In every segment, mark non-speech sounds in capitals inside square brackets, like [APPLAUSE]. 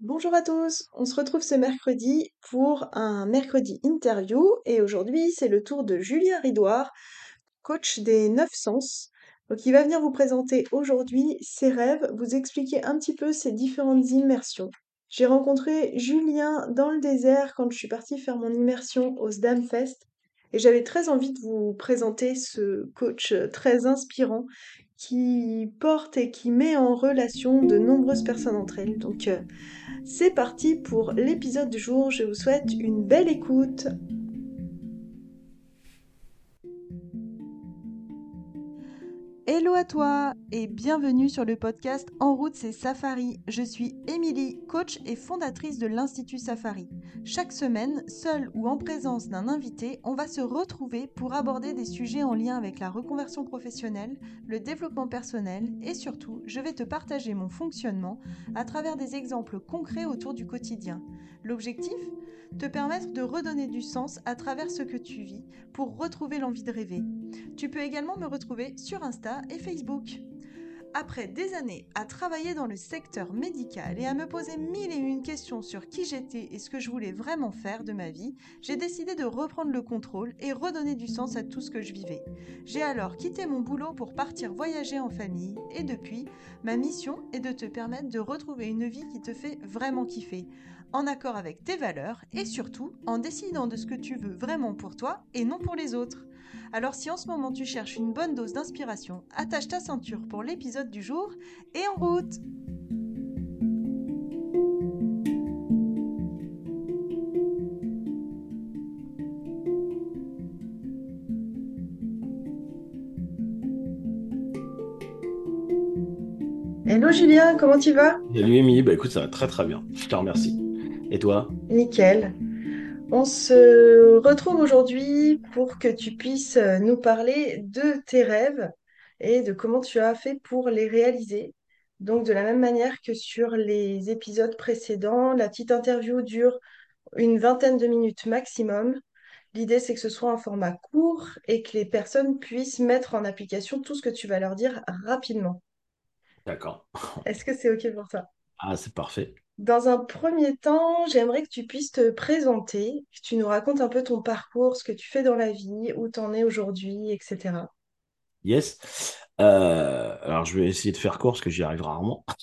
Bonjour à tous, on se retrouve ce mercredi pour un mercredi interview et aujourd'hui c'est le tour de Julien Ridoire, coach des neuf sens. Donc il va venir vous présenter aujourd'hui ses rêves, vous expliquer un petit peu ses différentes immersions. J'ai rencontré Julien dans le désert quand je suis partie faire mon immersion au Sdam Fest et j'avais très envie de vous présenter ce coach très inspirant qui porte et qui met en relation de nombreuses personnes entre elles. Donc euh, c'est parti pour l'épisode du jour, je vous souhaite une belle écoute. Hello à toi et bienvenue sur le podcast En route c'est Safari. Je suis Émilie, coach et fondatrice de l'Institut Safari. Chaque semaine, seule ou en présence d'un invité, on va se retrouver pour aborder des sujets en lien avec la reconversion professionnelle, le développement personnel et surtout, je vais te partager mon fonctionnement à travers des exemples concrets autour du quotidien. L'objectif? Te permettre de redonner du sens à travers ce que tu vis pour retrouver l'envie de rêver. Tu peux également me retrouver sur Insta Facebook. Après des années à travailler dans le secteur médical et à me poser mille et une questions sur qui j'étais et ce que je voulais vraiment faire de ma vie, j'ai décidé de reprendre le contrôle et redonner du sens à tout ce que je vivais. J'ai alors quitté mon boulot pour partir voyager en famille et depuis, ma mission est de te permettre de retrouver une vie qui te fait vraiment kiffer, en accord avec tes valeurs et surtout en décidant de ce que tu veux vraiment pour toi et non pour les autres. Alors si en ce moment tu cherches une bonne dose d'inspiration, attache ta ceinture pour l'épisode du jour et en route Hello Julien, comment tu vas? Salut Émilie, bah écoute, ça va très très bien. Je te remercie. Et toi? Nickel. On se retrouve aujourd'hui pour que tu puisses euh, nous parler de tes rêves et de comment tu as fait pour les réaliser. Donc, de la même manière que sur les épisodes précédents, la petite interview dure une vingtaine de minutes maximum. L'idée, c'est que ce soit un format court et que les personnes puissent mettre en application tout ce que tu vas leur dire rapidement. D'accord. Est-ce que c'est OK pour toi? Ah, c'est parfait. Dans un premier temps, j'aimerais que tu puisses te présenter, que tu nous racontes un peu ton parcours, ce que tu fais dans la vie, où tu en es aujourd'hui, etc. Yes. Euh, alors, je vais essayer de faire court parce que j'y arrive rarement. [LAUGHS]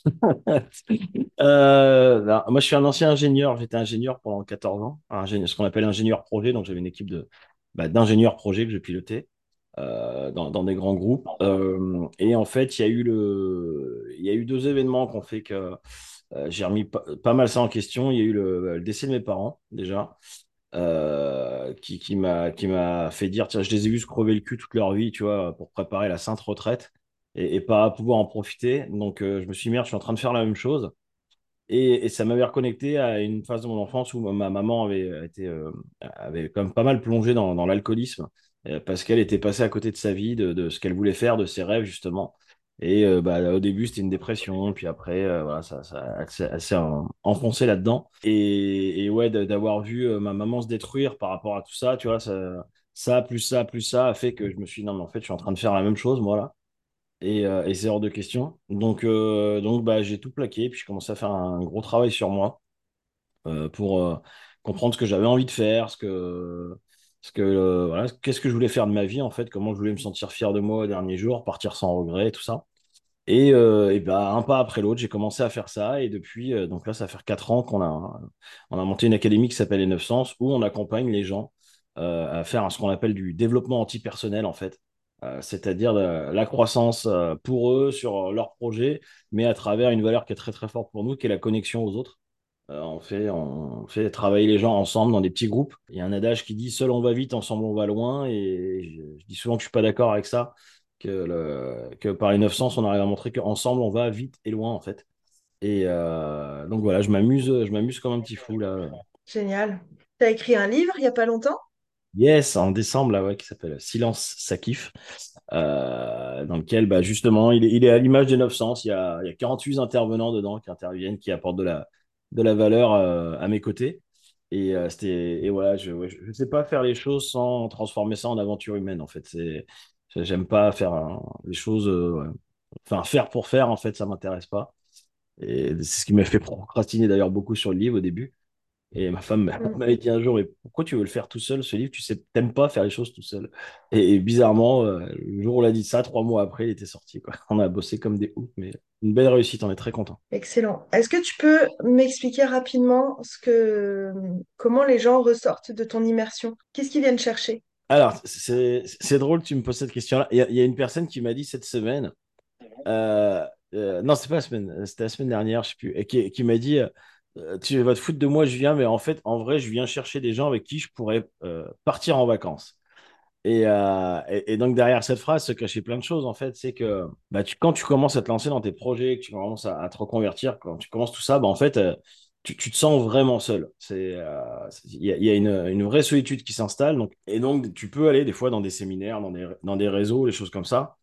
Euh, moi, je suis un ancien ingénieur. J'étais ingénieur pendant 14 ans, ce qu'on appelle ingénieur projet. Donc, j'avais une équipe de, bah, d'ingénieurs projet que je pilotais euh, dans, des grands groupes. Et en fait, il y y a eu deux événements qui ont fait que j'ai remis pas, mal ça en question. Il y a eu le, décès de mes parents, déjà, euh, qui, m'a, fait dire, tiens, je les ai vus se crever le cul toute leur vie, tu vois, pour préparer la sainte retraite et, pas pouvoir en profiter. Donc, euh, je me suis dit, merde, je suis en train de faire la même chose. Et, ça m'avait reconnecté à une phase de mon enfance où ma maman avait été, euh, avait quand même pas mal plongé dans, l'alcoolisme euh, parce qu'elle était passée à côté de sa vie, de ce qu'elle voulait faire, de ses rêves, justement. Et euh, bah, au début, c'était une dépression, puis après, euh, voilà, ça, ça s'est elle s'est en- enfoncée là-dedans. Et, ouais, d'avoir vu euh, ma maman se détruire par rapport à tout ça, tu vois, ça, ça, plus ça, plus ça, a fait que je me suis dit, non, mais en fait, je suis en train de faire la même chose, moi, là. Et, euh, et c'est hors de question. Donc, donc bah, j'ai tout plaqué, puis je commençais à faire un gros travail sur moi pour comprendre ce que j'avais envie de faire, ce que, ce que, euh, voilà, qu'est-ce que je voulais faire de ma vie, en fait, comment je voulais me sentir fier de moi au dernier jour, partir sans regret, tout ça. Et, euh, et ben, un pas après l'autre, j'ai commencé à faire ça. Et depuis, euh, donc là, ça fait quatre ans qu'on a, on a monté une académie qui s'appelle les 900, où on accompagne les gens à faire ce qu'on appelle du développement antipersonnel, en fait. C'est-à-dire la croissance pour eux sur leur projet, mais à travers une valeur qui est très très forte pour nous, qui est la connexion aux autres. Euh, on fait, on fait travailler les gens ensemble dans des petits groupes. Il y a un adage qui dit seul on va vite, ensemble on va loin. Et je, je dis souvent que je suis pas d'accord avec ça que, le, que par les 900, on arrive à montrer qu'ensemble, on va vite et loin, en fait. Et euh, donc voilà, je m'amuse, je m'amuse comme un petit fou, là. Génial. Tu as écrit un livre il n'y a pas longtemps? Yes, en décembre, là, ouais, qui s'appelle Silence, ça kiffe, euh, dans lequel, bah, justement, il est, il est à l'image des 900. Il y a, il y a 48 intervenants dedans qui interviennent, qui apportent de la, de la valeur euh, à mes côtés. Et, euh, c'était, et voilà, je ne sais pas faire les choses sans transformer ça en aventure humaine, en fait. C'est, j'aime pas faire les choses, euh, enfin, faire pour faire, en fait, ça m'intéresse pas. Et c'est ce qui m'a fait procrastiner d'ailleurs beaucoup sur le livre au début. Et ma femme Mm. m'avait dit un jour, mais pourquoi tu veux le faire tout seul, ce livre? Tu sais, t'aimes pas faire les choses tout seul. Et, et bizarrement, euh, le jour où on l'a dit ça, trois mois après, il était sorti, quoi. [LAUGHS] On a bossé comme des oufs, mais une belle réussite, on est très content. Excellent. Est-ce que tu peux m'expliquer rapidement ce que, comment les gens ressortent de ton immersion? Qu'est-ce qu'ils viennent chercher? Alors, c'est drôle tu me poses cette question-là. Il y, a il y a une personne qui m'a dit cette semaine, euh, euh, non, c'est pas la semaine, c'était la semaine dernière, je sais plus, et qui, qui m'a dit, euh, tu vas te foutre de moi, je viens, mais en fait, en vrai, je viens chercher des gens avec qui je pourrais euh, partir en vacances. Et, euh, et, donc derrière cette phrase se cachait plein de choses en fait. C'est que bah, tu, quand tu commences à te lancer dans tes projets, que tu commences à, te reconvertir, quand tu commences tout ça, bah, en fait, euh, tu, tu te sens vraiment seul. C'est, euh, il y a, une, une vraie solitude qui s'installe. Donc, et donc tu peux aller des fois dans des séminaires, dans des, dans des réseaux, les choses comme ça,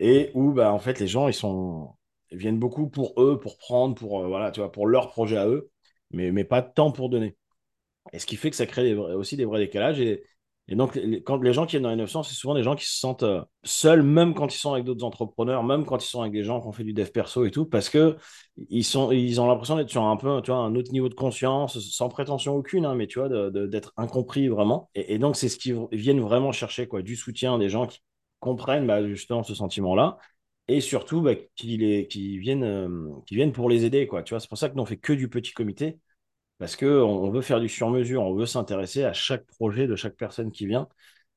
et où bah, en fait les gens ils sont, viennent beaucoup pour eux, pour prendre, pour euh, voilà, tu vois, pour leur projet à eux, mais, mais pas de temps pour donner. Et ce qui fait que ça crée aussi des vrais décalages. Et, donc, les- quand les gens qui viennent dans les 900, c'est souvent des gens qui se sentent euh, seuls, même quand ils sont avec d'autres entrepreneurs, même quand ils sont avec des gens qui ont fait du dev perso et tout, parce que ils ont l'impression d'être sur un peu, tu vois, un autre niveau de conscience, sans prétention aucune, hein, mais tu vois, d'être incompris vraiment. Et, et donc, c'est ce qu'ils viennent vraiment chercher, quoi, du soutien des gens qui comprennent bah, justement ce sentiment-là. Et surtout, bah, qui, les, qui, viennent, euh, viennent pour les aider, quoi. Tu vois, c'est pour ça que nous, on fait que du petit comité parce qu'on on veut faire du sur-mesure, on veut s'intéresser à chaque projet de chaque personne qui vient,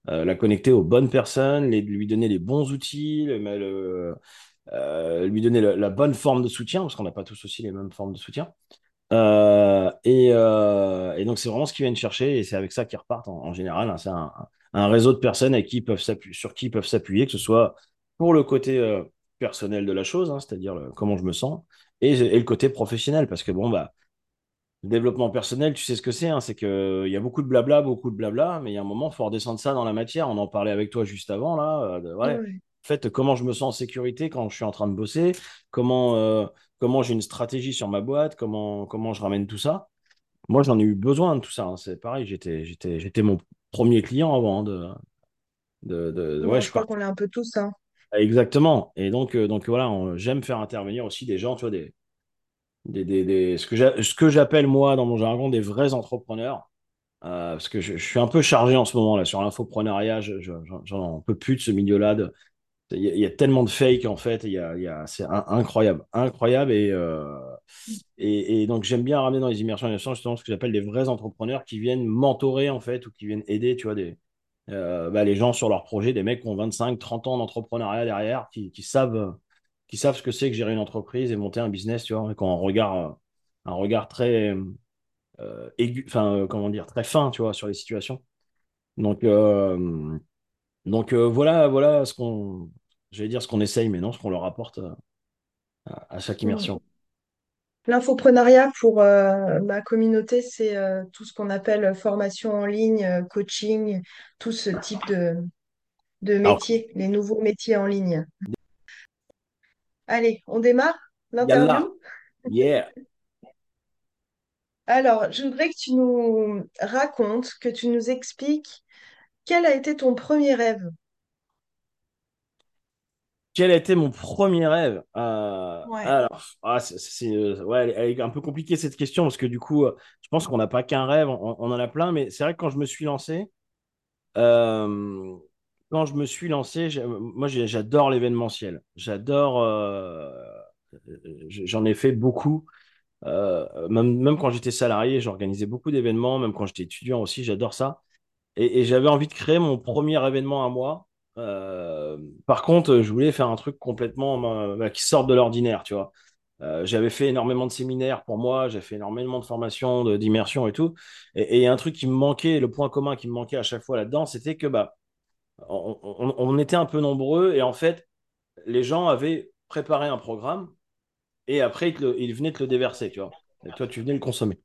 euh, la connecter aux bonnes personnes, les- lui donner les bons outils, le- euh, lui donner la bonne forme de soutien, parce qu'on n'a pas tous aussi les mêmes formes de soutien. Et, donc, c'est vraiment ce qu'ils viennent chercher, et c'est avec ça qu'ils repartent en, général. hein. C'est un, réseau de personnes qui peuvent sur qui ils peuvent s'appuyer, que ce soit pour le côté personnel de la chose, hein, c'est-à-dire comment je me sens, et, et le côté professionnel, parce que bon, bah, le développement personnel, tu sais ce que c'est, hein, c'est qu'il y a beaucoup de blabla, beaucoup de blabla, mais il y a un moment, il faut redescendre ça dans la matière. On en parlait avec toi juste avant, là. euh, de- ouais. Ouais. En fait, comment je me sens en sécurité quand je suis en train de bosser, comment, euh, comment j'ai une stratégie sur ma boîte, comment, comment je ramène tout ça. Moi, j'en ai eu besoin de tout ça. hein. C'est pareil, j'étais, j'étais, j'étais mon premier client avant de, de, ouais, Ouais, je crois qu'on est un peu tous, hein. Exactement. Et donc, euh, donc voilà, j'aime faire intervenir aussi des gens, tu vois, des, des, des, ce que j'appelle moi dans mon jargon des vrais entrepreneurs euh, parce que je, je suis un peu chargé en ce moment là sur l'infopreneuriat. Je, je- j'en j'en peux plus de ce milieu-là. Il y, a tellement de fake en fait. Y a, y a- c'est incroyable, incroyable. Et, euh, et, et donc j'aime bien ramener dans les immersions et justement ce que j'appelle des vrais entrepreneurs qui viennent mentorer en fait ou qui viennent aider, tu vois, des, euh, bah, les gens sur leur projet, des mecs qui ont 25, 30 ans d'entrepreneuriat derrière, qui, qui savent, qui savent ce que c'est que gérer une entreprise et monter un business, tu vois, et qui ont un regard, un regard très euh, aigu, enfin, euh, comment dire, très fin, tu vois, sur les situations. Donc, euh, donc voilà, voilà ce qu'on, j'allais dire ce qu'on essaye, mais non, ce qu'on leur apporte à, à chaque Mm. immersion. L'infoprenariat pour euh, ma communauté, c'est euh, tout ce qu'on appelle formation en ligne, euh, coaching, tout ce type de, de métiers, les nouveaux métiers en ligne. Allez, on démarre l'interview? yeah. Alors, je voudrais que tu nous racontes, que tu nous expliques quel a été ton premier rêve? Quel a été mon premier rêve? Euh, Ouais. alors, ah, euh, ouais, elle, est un peu compliquée cette question parce que du coup, euh, je pense qu'on n'a pas qu'un rêve, on, on en a plein, mais c'est vrai que quand je me suis lancé, euh, quand je me suis lancé, moi j'adore l'événementiel. J'adore, euh, j'en ai fait beaucoup. Même, même quand j'étais salarié, j'organisais beaucoup d'événements, même quand j'étais étudiant aussi, j'adore ça. Et, et j'avais envie de créer mon premier événement à moi. Euh, par contre, je voulais faire un truc complètement euh, bah, qui sorte de l'ordinaire, tu vois. Euh, j'avais fait énormément de séminaires pour moi, j'ai fait énormément de formations, d'immersion et tout. Et un truc qui me manquait, le point commun qui me manquait à chaque fois là-dedans, c'était que bah, on, était un peu nombreux et en fait, les gens avaient préparé un programme et après, ils, venaient te le déverser, tu vois. Et toi, tu venais le consommer.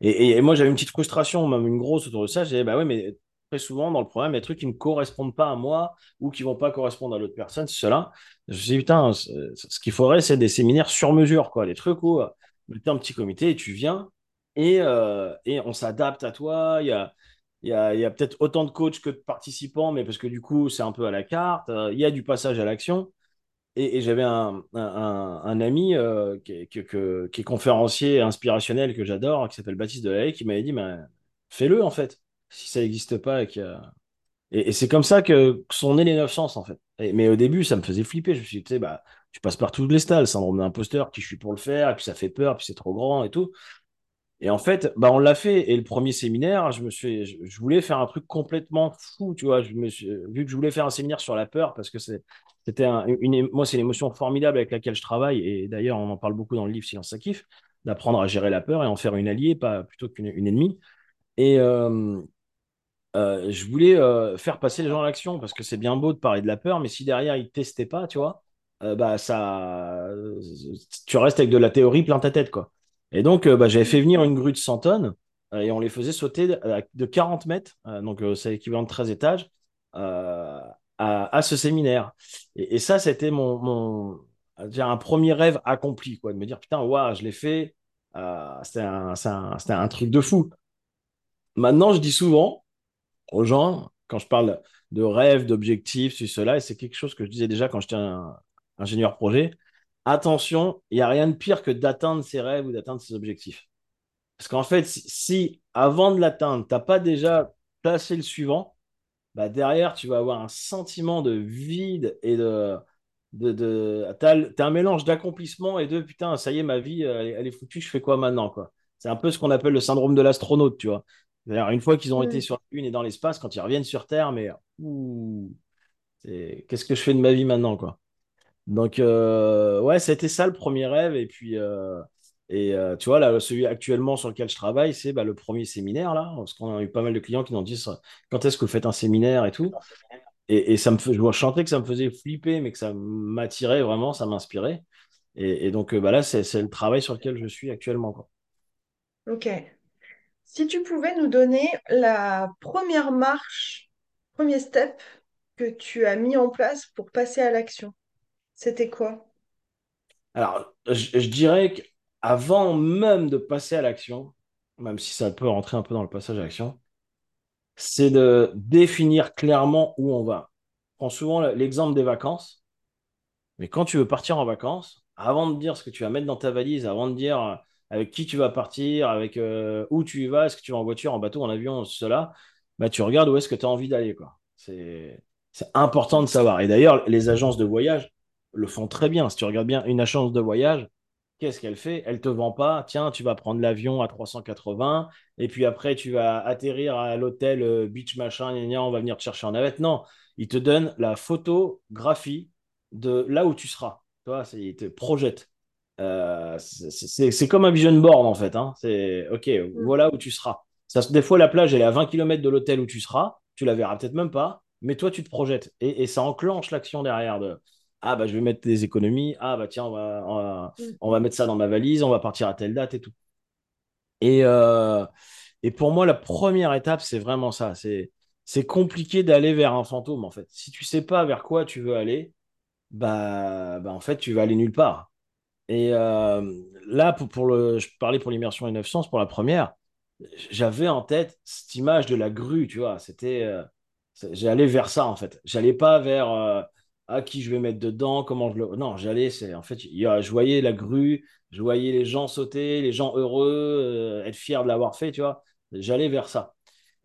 Et, moi, j'avais une petite frustration, même une grosse autour de ça. J'ai bah ouais, mais très souvent, dans le programme, il des trucs qui ne correspondent pas à moi ou qui vont pas correspondre à l'autre personne, c'est cela. Je me suis dit, putain, ce qu'il faudrait, c'est des séminaires sur mesure, quoi. Les trucs où euh, tu un petit comité et tu viens et, euh, et on s'adapte à toi. Il y a, il y a, a peut-être autant de coachs que de participants, mais parce que du coup, c'est un peu à la carte. Euh, Il y a du passage à l'action. Et, j'avais un, un, ami qui, est, qui, est conférencier inspirationnel que j'adore, qui s'appelle Baptiste Delahaye, qui m'avait dit, ben, fais-le en fait, si ça n'existe pas. Et, c'est comme ça que sont nés les neuf sens en fait. mais au début, ça me faisait flipper. Je me suis dit, tu sais, bah, tu passes par tous les stades, syndrome d'imposteur, qui je suis pour le faire, et puis ça fait peur, puis c'est trop grand et tout. Et en fait, bah, on l'a fait. Et le premier séminaire, je me suis, je, voulais faire un truc complètement fou, tu vois. Vu que je voulais faire un séminaire sur la peur, parce que c'était une, moi, c'est une émotion formidable avec laquelle je travaille. Et d'ailleurs, on en parle beaucoup dans le livre Silence ça kiffe, d'apprendre à gérer la peur et en faire une alliée, pas plutôt qu'une une ennemie. Et euh, euh, je voulais euh, faire passer les gens à l'action parce que c'est bien beau de parler de la peur, mais si derrière ils testaient pas, tu vois, bah ça, tu restes avec de la théorie plein ta tête, quoi. Et donc, euh, bah, j'avais fait venir une grue de 100 tonnes euh, et on les faisait sauter de, 40 mètres, euh, donc c'est l'équivalent de 13 étages, à, ce séminaire. Et, ça, c'était mon, mon un premier rêve accompli, quoi, de me dire putain, waouh, je l'ai fait. c'était un, un, truc de fou. Maintenant, je dis souvent aux gens, quand je parle de rêve, d'objectifs, c'est cela, et c'est quelque chose que je disais déjà quand j'étais ingénieur projet, attention, il n'y a rien de pire que d'atteindre ses rêves ou d'atteindre ses objectifs. Parce qu'en fait, si, avant de l'atteindre, tu n'as pas déjà placé le suivant, bah derrière, tu vas avoir un sentiment de vide et de. de, tu as, un mélange d'accomplissement et de putain, ça y est, ma vie, elle, est foutue, je fais quoi maintenant quoi? C'est un peu ce qu'on appelle le syndrome de l'astronaute, tu vois? Une fois qu'ils ont été sur la Lune et dans l'espace, quand ils reviennent sur Terre, mais qu'est-ce que je fais de ma vie maintenant quoi? Donc, euh, ouais, c'était ça le premier rêve. Et puis, euh, et, euh, tu vois, là, celui actuellement sur lequel je travaille, c'est bah, le premier séminaire, là, parce qu'on a eu pas mal de clients qui nous disent quand est-ce que vous faites un séminaire et tout? Et, ça me je chanter que ça me faisait flipper, mais que ça m'attirait vraiment, ça m'inspirait. Et, donc, bah, là, c'est le travail sur lequel je suis actuellement. Quoi. Ok. Si tu pouvais nous donner la première marche, premier step que tu as mis en place pour passer à l'action. C'était quoi? Alors, je, dirais qu'avant même de passer à l'action, même si ça peut rentrer un peu dans le passage à l'action, c'est de définir clairement où on va. Je prends souvent l'exemple des vacances, mais quand tu veux partir en vacances, avant de dire ce que tu vas mettre dans ta valise, avant de dire avec qui tu vas partir, avec euh, où tu y vas, est-ce que tu vas en voiture, en bateau, en avion, cela, bah, tu regardes où est-ce que tu as envie d'aller. C'est important de savoir. Et d'ailleurs, les agences de voyage, le font très bien. Si tu regardes bien une agence de voyage, qu'est-ce qu'elle fait? Elle te vend pas, tiens, tu vas prendre l'avion à 380, et puis après, tu vas atterrir à l'hôtel euh, Beach Machin, on va venir te chercher en navette. Non, il te donne la photographie de là où tu seras. Tu vois, il te projette. Euh, c'est comme un vision board en fait. Hein. C'est OK, mm. voilà où tu seras. Ça, des fois, la plage, elle est à 20 km de l'hôtel où tu seras. Tu la verras peut-être même pas, mais toi, tu te projettes. Et, et ça enclenche l'action derrière de ah bah je vais mettre des économies, ah bah tiens, on va, on va, mm. mettre ça dans ma valise, on va partir à telle date et tout. Et, euh, et pour moi, la première étape, c'est vraiment ça. C'est, c'est compliqué d'aller vers un fantôme, en fait. Si tu sais pas vers quoi tu veux aller, bah, bah en fait, tu vas aller nulle part. Et euh, là, pour, le, je parlais pour l'immersion et 900, pour la première, j'avais en tête cette image de la grue, tu vois. C'était, euh, j'allais vers ça, en fait. J'allais pas vers à qui je vais mettre dedans, comment je le. Non, j'allais, c'est en fait, je voyais la grue, je voyais les gens sauter, les gens heureux, euh, être fiers de l'avoir fait, tu vois. J'allais vers ça.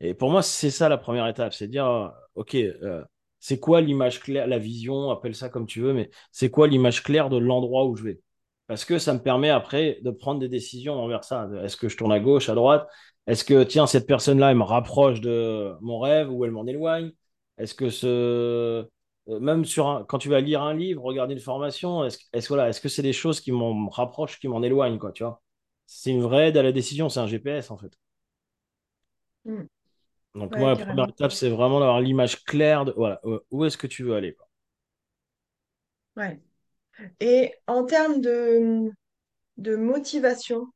Et pour moi, c'est ça la première étape, c'est dire, euh, ok, euh, c'est quoi l'image claire, la vision, appelle ça comme tu veux, mais c'est quoi l'image claire de l'endroit où je vais? Parce que ça me permet après de prendre des décisions envers ça. Est-ce que je tourne à gauche, à droite? Est-ce que, tiens, cette personne-là, elle me rapproche de mon rêve ou elle m'en éloigne? Est-ce que ce euh, même sur quand tu vas lire un livre, regarder une formation, est-ce est voilà, est-ce que c'est des choses qui m'en rapprochent, qui m'en éloignent, quoi, tu vois? C'est une vraie aide à la décision, c'est un GPS en fait. Hmm. Donc moi, la première étape, c'est vraiment d'avoir l'image claire de voilà, où est-ce que tu veux aller, quoi. Ouais. Et en termes de, motivation,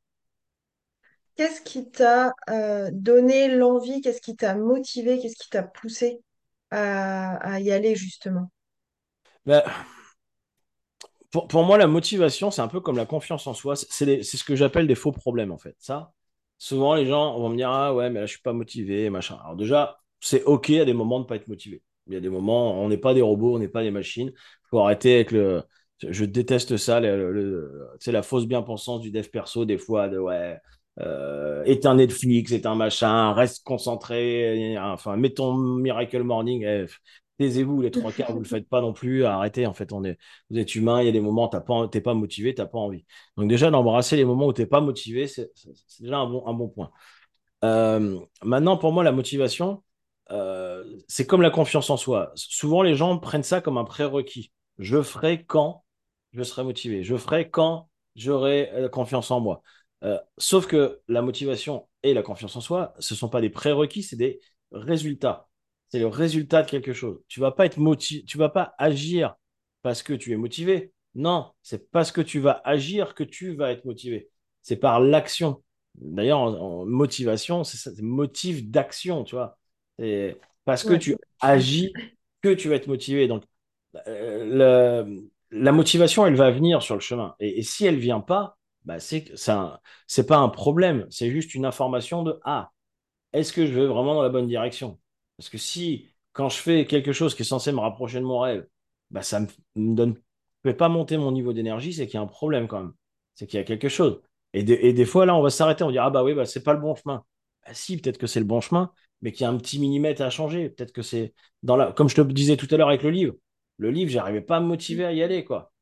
qu'est-ce qui t'a euh, donné l'envie, qu'est-ce qui t'a motivé, qu'est-ce qui t'a poussé à, y aller justement? Ben, pour, pour moi, la motivation, c'est un peu comme la confiance en soi. C'est ce que j'appelle des faux problèmes, en fait. Ça, souvent, les gens vont me dire, ah ouais, mais là, je suis pas motivé, machin. Alors déjà, c'est OK à des moments de pas être motivé. Il y a des moments, on n'est pas des robots, on n'est pas des machines. Il faut arrêter avec le, Je déteste ça, le, le- tu sais, la fausse bien-pensance du dev perso, des fois, de ouais, euh, éteins Netflix, éteins machin, reste concentré, enfin, mets ton Miracle Morning, eh, taisez-vous, les trois quarts, vous le [LAUGHS] faites pas non plus, arrêtez, en fait, on est, vous êtes humain, il y a des moments, t'as pas, t'es pas motivé, t'as pas envie. Donc déjà, d'embrasser les moments où t'es pas motivé, c'est c'est- c'est déjà un bon, un bon point. Euh, maintenant, pour moi, la motivation, euh, c'est comme la confiance en soi. Souvent, les gens prennent ça comme un prérequis. Je ferai quand je serai motivé. Je ferai quand j'aurai euh, confiance en moi. Euh, sauf que la motivation et la confiance en soi, ce ne sont pas des prérequis, c'est des résultats. C'est le résultat de quelque chose. Tu vas pas être motivé, tu vas pas agir parce que tu es motivé. Non, c'est parce que tu vas agir que tu vas être motivé. C'est par l'action. D'ailleurs, en, en motivation, c'est motif d'action, tu vois. C'est parce que Ouais. tu agis que tu vas être motivé. Donc, euh, le- la motivation, elle va venir sur le chemin. Et, si elle vient pas, bah, c'est c'est pas un problème. C'est juste une information de ah, est-ce que je vais vraiment dans la bonne direction? Parce que si, quand je fais quelque chose qui est censé me rapprocher de mon rêve, bah, ça me, me donne, fait pas monter mon niveau d'énergie, c'est qu'il y a un problème quand même. C'est qu'il y a quelque chose. Et, des- et des fois, là, on va s'arrêter, on va dire, ah bah oui, bah, c'est pas le bon chemin. Bah, si, peut-être que c'est le bon chemin, mais qu'il y a un petit millimètre à changer. Peut-être que c'est dans la, comme je te disais tout à l'heure avec le livre. Le livre, j'arrivais pas à me motiver à y aller, quoi.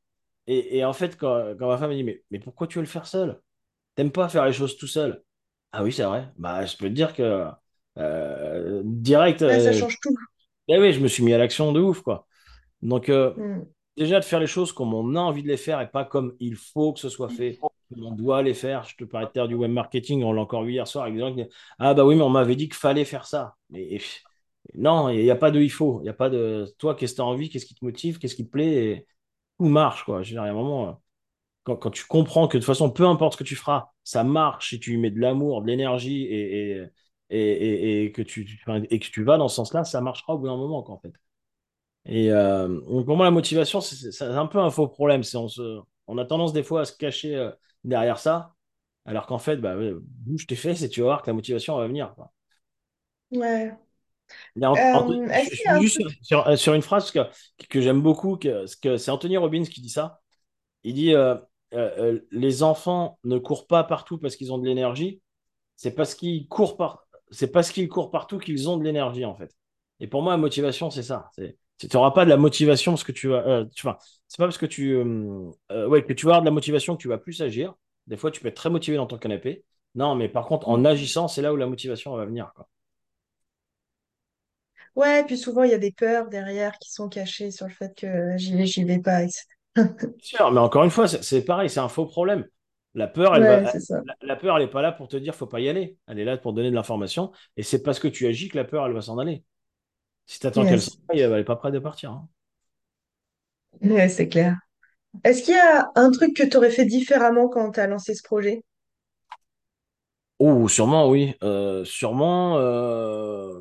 Et, et en fait, quand, quand ma femme me dit, mais, mais pourquoi tu veux le faire seul? T'aimes pas faire les choses tout seul? Ah oui, c'est vrai. Bah, je peux te dire que euh, direct, Ouais, ça euh, change tout. eh oui, je me suis mis à l'action de ouf, quoi. Donc, euh, Mm. déjà de faire les choses comme on a envie de les faire et pas comme il faut que ce soit fait, comme on doit les faire. Je te parlais à l'heure du web marketing, on l'a encore vu hier soir avec des gens qui disent, Ah bah oui, mais on m'avait dit qu'il fallait faire ça. Mais non, il n'y a pas de il faut. Il n'y a pas de toi, qu'est-ce que tu as envie, qu'est-ce qui te motive, qu'est-ce qui te plaît, et tout marche, quoi. Je un moment, euh, quand, quand tu comprends que de toute façon, peu importe ce que tu feras, ça marche si tu y mets de l'amour, de l'énergie et, et, et, que tu, et que tu vas dans ce sens-là, ça marchera au bout d'un moment, quoi, en fait. Et euh, pour moi, la motivation, c'est un peu un faux problème. On se, on a tendance des fois à se cacher euh, derrière ça, alors qu'en fait, bah, bouge tes fesses et tu vas voir que la motivation va venir. Ouais. Euh, je, je un juste sur, une phrase que, que j'aime beaucoup, que, que c'est Anthony Robbins qui dit ça. Il dit euh, euh, euh, les enfants ne courent pas partout parce qu'ils ont de l'énergie, c'est parce qu'ils courent par... c'est parce qu'ils courent partout qu'ils ont de l'énergie en fait. Et pour moi, la motivation, c'est ça. Tu n'auras pas de la motivation parce que tu vas. tu c'est pas parce que tu. ouais, que tu vas avoir de la motivation que tu vas plus agir. Des fois, tu peux être très motivé dans ton canapé. Non, mais par contre, en agissant, c'est là où la motivation va venir. Quoi. Ouais, puis souvent il y a des peurs derrière qui sont cachées sur le fait que j'y vais, j'y vais pas, etc. Bien sûr, mais encore une fois, c'est, pareil, c'est un faux problème. La peur, elle va. Ouais. La, la peur, elle n'est pas là pour te dire faut pas y aller. Elle est là pour donner de l'information. Et c'est parce que tu agis que la peur, elle va s'en aller. Si tu attends qu'elle s'en aille, elle n'est pas prête de partir. hein. Ouais, c'est clair. Est-ce qu'il y a un truc que tu aurais fait différemment quand tu as lancé ce projet? Oh, sûrement, oui. Euh, sûrement. euh,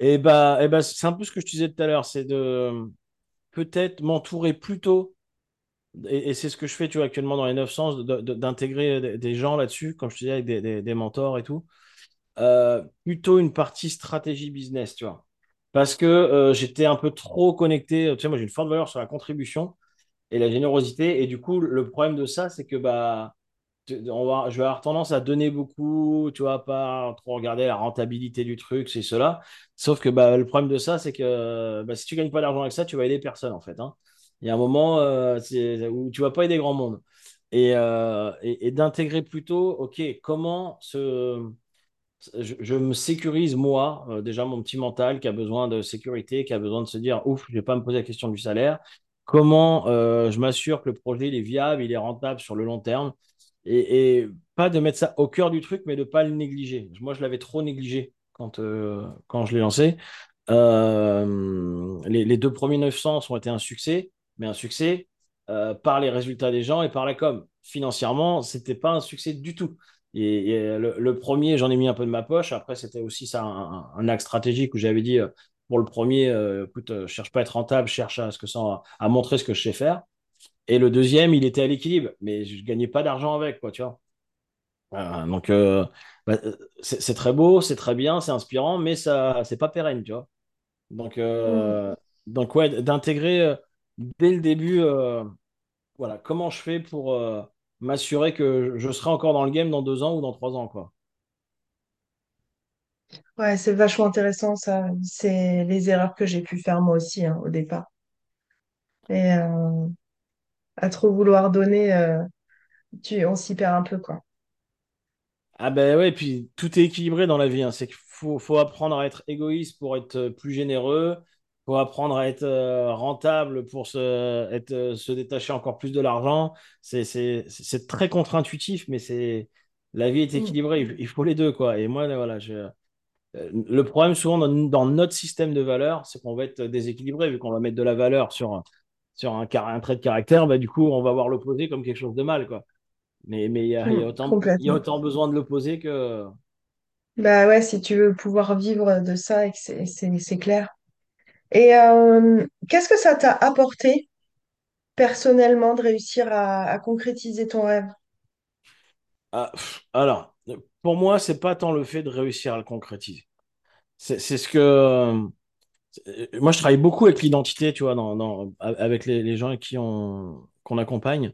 Et bah, et bah, c'est un peu ce que je te disais tout à l'heure, c'est de peut-être m'entourer plutôt, et, et c'est ce que je fais tu vois, actuellement dans les 900, de- de- d'intégrer des, gens là-dessus, comme je te disais, avec des, des- mentors et tout, Euh, plutôt une partie stratégie business, tu vois. Parce que euh, j'étais un peu trop connecté, tu sais, moi j'ai une forte valeur sur la contribution et la générosité, et du coup, le problème de ça, c'est que bah, je vais avoir tendance à donner beaucoup, tu vois, pas trop regarder la rentabilité du truc, c'est cela. Sauf que bah, le problème de ça, c'est que bah, si tu gagnes pas d'argent avec ça, tu vas aider personne, en fait. hein. Il y a un moment euh, où tu vas pas aider grand monde. Et, euh, d'intégrer plutôt, OK, comment je, me sécurise, moi, euh, déjà mon petit mental qui a besoin de sécurité, qui a besoin de se dire, ouf, je vais pas me poser la question du salaire. Comment je m'assure que le projet est viable, il est rentable sur le long terme? Et, pas de mettre ça au cœur du truc, mais de pas le négliger. Moi, je l'avais trop négligé quand, euh, quand je l'ai lancé. Euh, les, les deux premiers 900 ont été un succès, mais un succès euh, par les résultats des gens et par la com. Financièrement, c'était pas un succès du tout. Et, le, premier, j'en ai mis un peu de ma poche. Après, c'était aussi ça un, un axe stratégique où j'avais dit pour le premier, écoute, je cherche pas à être rentable, je cherche à ce que ça, à montrer ce que je sais faire. Et le deuxième, il était à l'équilibre, mais je gagnais pas d'argent avec, quoi, tu vois. Euh, donc, euh, bah, euh, c'est très beau, c'est très bien, c'est inspirant, mais ça, c'est pas pérenne, tu vois. Donc, euh, donc ouais, d'intégrer, dès le début, voilà, comment je fais pour m'assurer que je serai encore dans le game dans deux ans ou dans trois ans, quoi. Ouais, c'est vachement intéressant ça. C'est les erreurs que j'ai pu faire moi aussi hein, au départ. Et euh, à trop vouloir donner, euh, tu, on s'y perd un peu, quoi. Ah ben ouais, puis tout est équilibré dans la vie. hein. C'est qu'il faut, faut apprendre à être égoïste pour être euh, plus généreux. faut apprendre à être euh, rentable pour se, être, euh, se détacher encore plus de l'argent. C'est, très contre-intuitif, mais c'est, la vie est Mm. équilibrée. Il il faut les deux, quoi. Et moi, là, voilà, je, le problème souvent dans, dans notre système de valeurs, c'est qu'on va être déséquilibré, vu qu'on va mettre de la valeur sur, sur un, car- un trait de caractère, bah, du coup, on va voir l'opposé comme quelque chose de mal, quoi. Mais, mais il y a, il y a Mm. autant, il y a Complètement. autant besoin de l'opposé que. Bah ouais, si tu veux pouvoir vivre de ça, et que c'est c'est- c'est clair. Et euh, qu'est-ce que ça t'a apporté personnellement de réussir à, à concrétiser ton rêve? Ah, alors, pour moi, c'est pas tant le fait de réussir à le concrétiser. C'est c'est ce que. Euh, moi, je travaille beaucoup avec l'identité, tu vois, avec les, les gens qui on, qu'on accompagne.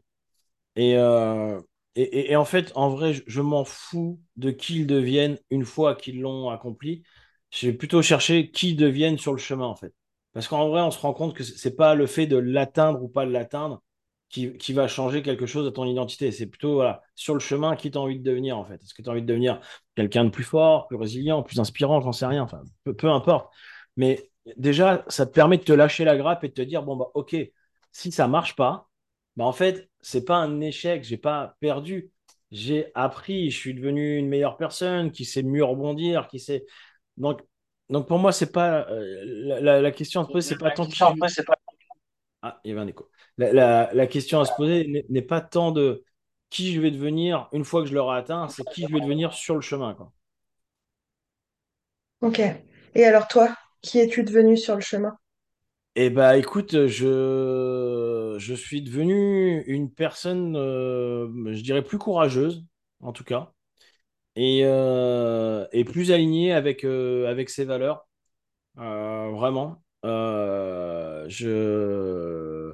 Et, euh, et, et- en fait, en vrai, je, m'en fous de qui ils deviennent une fois qu'ils l'ont accompli. Je vais plutôt chercher qui deviennent sur le chemin, en fait. Parce qu'en vrai, on se rend compte que c'est pas le fait de l'atteindre ou pas de l'atteindre qui, qui va changer quelque chose à ton identité. C'est plutôt, sur le chemin, qui tu as envie de devenir, en fait. Est-ce que tu as envie de devenir quelqu'un de plus fort, plus résilient, plus inspirant, j'en sais rien. Enfin, peu, peu importe. Mais déjà, ça te permet de te lâcher la grappe et de te dire, bon, bah, OK, si ça marche pas, bah, en fait, c'est pas un échec, j'ai pas perdu. J'ai appris, je suis devenu une meilleure personne qui sait mieux rebondir, qui sait. Donc, donc pour moi, c'est pas euh, la, la- la question à se poser, c'est pas tant pas. Ah, il y avait un écho. La, la- la question à se poser n'est n'est pas tant de qui je vais devenir une fois que je l'aurai atteint, c'est qui je vais devenir sur le chemin, quoi. Ok. Et alors toi, qui es-tu devenu sur le chemin? Eh bah écoute, je, je suis devenu une personne, euh, je dirais plus courageuse, en tout cas. et, euh, et plus aligné avec, euh, avec ses valeurs. Vraiment. Je,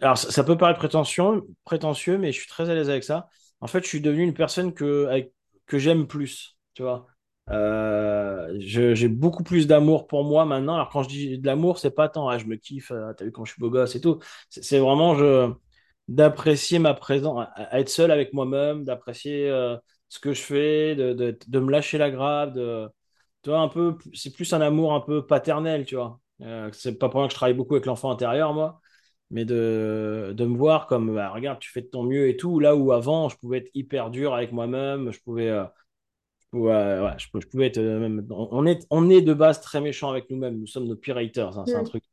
alors, ça, peut paraître prétentieux, prétentieux, mais je suis très à l'aise avec ça. En fait, je suis devenu une personne que, que j'aime plus, tu vois. Euh, j'ai beaucoup plus d'amour pour moi maintenant. Alors, quand je dis de l'amour, c'est pas tant, ah, je me kiffe, ah, t'as vu quand je suis beau gosse et tout. C'est vraiment je, d'apprécier ma présence, à, être seul avec moi-même, d'apprécier euh, ce que je fais, de, de, me lâcher la grappe, de, un peu, c'est plus un amour un peu paternel, tu vois. C'est pas pour rien que je travaille beaucoup avec l'enfant intérieur, moi mais de, de me voir comme, bah, regarde, tu fais de ton mieux et tout, là où avant, je pouvais être hyper dur avec moi-même, je pouvais, euh, ouais, je, pouvais être, euh, même, on est, on est de base très méchant avec nous-mêmes, nous sommes nos pires haters, hein, c'est un truc.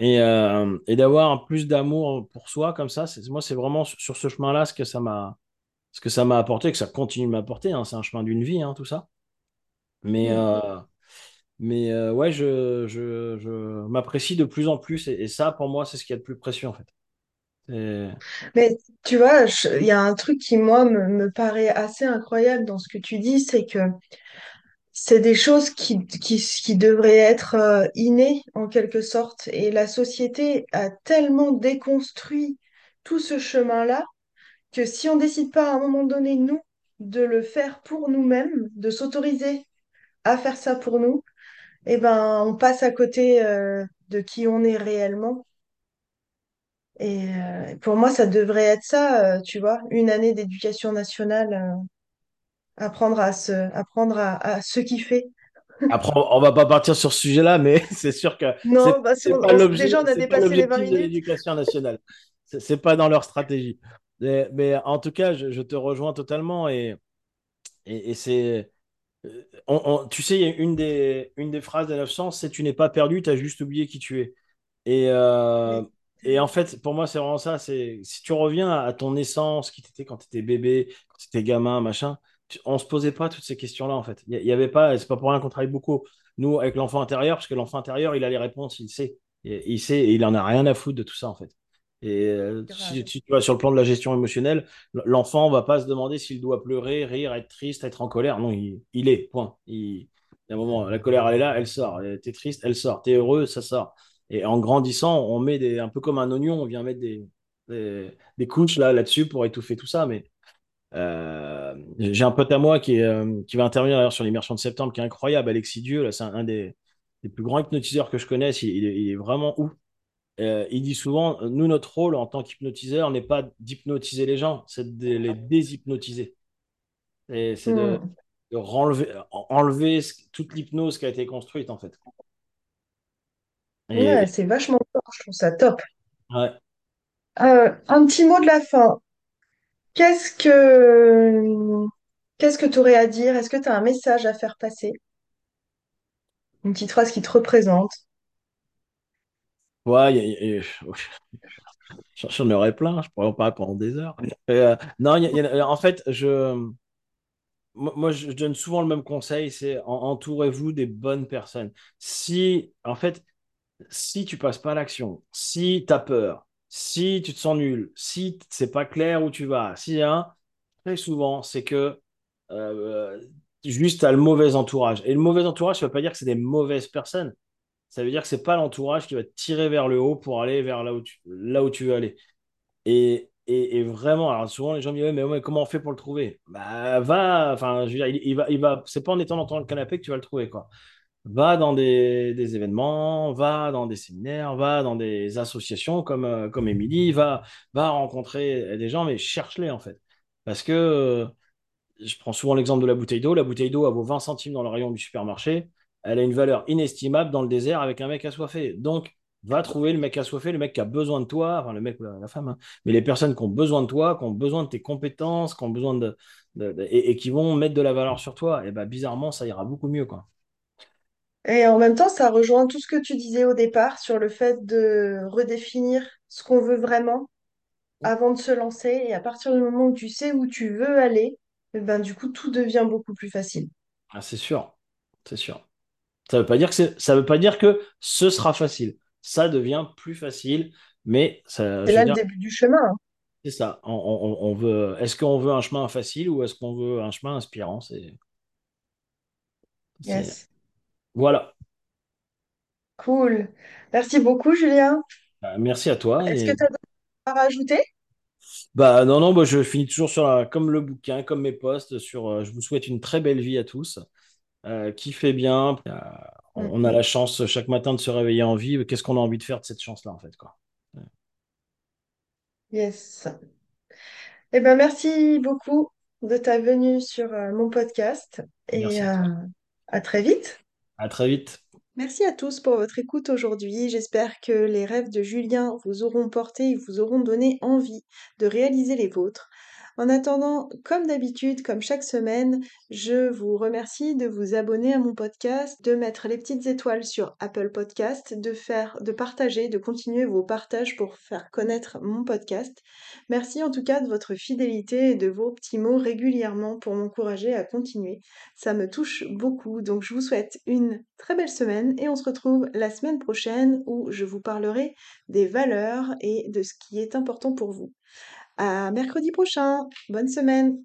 Et, euh, et d'avoir plus d'amour pour soi comme ça, c'est, moi, c'est vraiment sur, sur ce chemin-là ce que ça m'a, ce que ça m'a apporté, que ça continue de m'apporter, hein, c'est un chemin d'une vie, hein, tout ça. Mais, euh, mais euh, ouais, je, je, je m'apprécie de plus en plus, et, et ça, pour moi, c'est ce qu'il y a de plus précieux, en fait. C'est- Mais tu vois, il y a un truc qui, moi, me, paraît assez incroyable dans ce que tu dis, c'est que c'est des choses qui, devraient être euh, innées, en quelque sorte. Et la société a tellement déconstruit tout ce chemin-là que si on décide pas à un moment donné, nous, de le faire pour nous-mêmes, de s'autoriser à faire ça pour nous, eh ben, on passe à côté euh, de qui on est réellement. Et euh, pour moi, ça devrait être ça, euh, tu vois, une année d'éducation nationale, euh, apprendre à se, apprendre à, à se kiffer. [LAUGHS] Après, on on va pas partir sur ce sujet-là, mais [LAUGHS] c'est sûr que Non, parce c'est qu'on pas on- déjà, on a dépassé les 20 l'objectif de minutes. l'éducation nationale. C'est pas dans leur stratégie. Mais, mais en tout cas, je, je te rejoins totalement et, et, et c'est, on- on- tu sais, il y a une des, une des phrases des 900, c'est tu n'es pas perdu, tu as juste oublié qui tu es. Et, euh, et en fait, pour moi, c'est vraiment ça. C'est si tu reviens à ton essence, qui t'étais quand tu étais bébé, quand tu étais gamin, machin, tu- on se posait pas toutes ces questions-là, en fait. Il y, avait pas, c'est pas pour rien qu'on travaille beaucoup, nous, avec l'enfant intérieur, parce que l'enfant intérieur, il a les réponses, il sait. Et, il sait, et il en a rien à foutre de tout ça, en fait. Et euh, si, tu vas sur le plan de la gestion émotionnelle, l'enfant va pas se demander s'il doit pleurer, rire, être triste, être en colère. Non, il, il est, point. Il, il y a un moment, la colère, elle est là, elle sort. T'es triste, elle sort. T'es heureux, ça sort. Et en grandissant, on met des, un peu comme un oignon, on vient mettre des, des, des couches là, là-dessus pour étouffer tout ça. Mais euh, j'ai un pote à moi qui, est, euh, qui va intervenir d'ailleurs sur l'immersion de septembre, qui est incroyable, Alexis Dieu. Là, c'est un, un des, des plus grands hypnotiseurs que je connaisse. Il, il est, il est vraiment ouf. Euh, il dit souvent, nous, notre rôle en tant qu'hypnotiseur n'est pas d'hypnotiser les gens, c'est de les déshypnotiser. Et c'est de, Hmm. de renlever, enlever ce- toute l'hypnose qui a été construite, en fait. Ouais, c'est vachement fort, je trouve ça top. ouais. Euh, un petit mot de la fin. Qu'est-ce que qu'est-ce que tu aurais à dire? Est-ce que tu as un message à faire passer? Une petite phrase qui te représente? Ouais, il y a- il y a- [LAUGHS] j'en aurais plein, je pourrais en parler pendant des heures. Euh, non, y a- a- en fait, je, moi, je donne souvent le même conseil, c'est en- entourez-vous des bonnes personnes. Si, en fait, si tu passes pas à l'action, si tu as peur, si tu te sens nul, si c'est pas clair où tu vas, si hein, très souvent, c'est que euh, juste tu as le mauvais entourage. Et le mauvais entourage, ça veut pas dire que c'est des mauvaises personnes. Ça veut dire que c'est pas l'entourage qui va te tirer vers le haut pour aller vers là où tu, veux aller. Et, vraiment, souvent les gens me disent, mais, comment on fait pour le trouver? Bah, va, enfin, je veux dire, il, va, il va, c'est pas en étant dans ton canapé que tu vas le trouver, quoi. Va dans des, événements, va dans des séminaires, va dans des associations comme, euh, comme Émilie, va, rencontrer des gens, mais cherche-les en fait. Parce que je prends souvent l'exemple de la bouteille d'eau. La bouteille d'eau, elle vaut 20 centimes dans le rayon du supermarché. Elle a une valeur inestimable dans le désert avec un mec assoiffé. Donc, va trouver le mec assoiffé, le mec qui a besoin de toi, enfin le mec ou la, femme, hein. mais les personnes qui ont besoin de toi, qui ont besoin de tes compétences, qui ont besoin de, et, qui vont mettre de la valeur sur toi. Et ben bizarrement, ça ira beaucoup mieux, quoi. Et en même temps, ça rejoint tout ce que tu disais au départ sur le fait de redéfinir ce qu'on veut vraiment avant de se lancer. Et à partir du moment où tu sais où tu veux aller, eh ben, du coup, tout devient beaucoup plus facile. Ah, c'est sûr, c'est sûr. Ça veut pas dire que ça veut pas dire que ce sera facile. Ça devient plus facile, mais ça, C'est là le début du chemin. hein. c'est ça. On, on- on veut, est-ce qu'on veut un chemin facile ou est-ce qu'on veut un chemin inspirant? C'est, Yes. Voilà. Cool. Merci beaucoup, Julien. Bah, merci à toi Est-ce que et tu as à rajouter? bah non non bah, je finis toujours sur la- comme le bouquin, comme mes posts sur. euh, je vous souhaite une très belle vie à tous. Euh, kiffez bien. Euh, on on a Mm. la chance chaque matin de se réveiller en vie. Qu'est-ce qu'on a envie de faire de cette chance-là en fait quoi? Yes. Eh ben, merci beaucoup de ta venue sur euh, mon podcast et Merci à euh, toi. à très vite. À très vite. Merci à tous pour votre écoute aujourd'hui. J'espère que les rêves de Julien vous auront porté et vous auront donné envie de réaliser les vôtres. En attendant, comme d'habitude, comme chaque semaine, je vous remercie de vous abonner à mon podcast, de mettre les petites étoiles sur Apple Podcast, de faire, de partager, de continuer vos partages pour faire connaître mon podcast. Merci en tout cas de votre fidélité et de vos petits mots régulièrement pour m'encourager à continuer. Ça me touche beaucoup, donc je vous souhaite une très belle semaine et on se retrouve la semaine prochaine où je vous parlerai des valeurs et de ce qui est important pour vous. À mercredi prochain. Bonne semaine.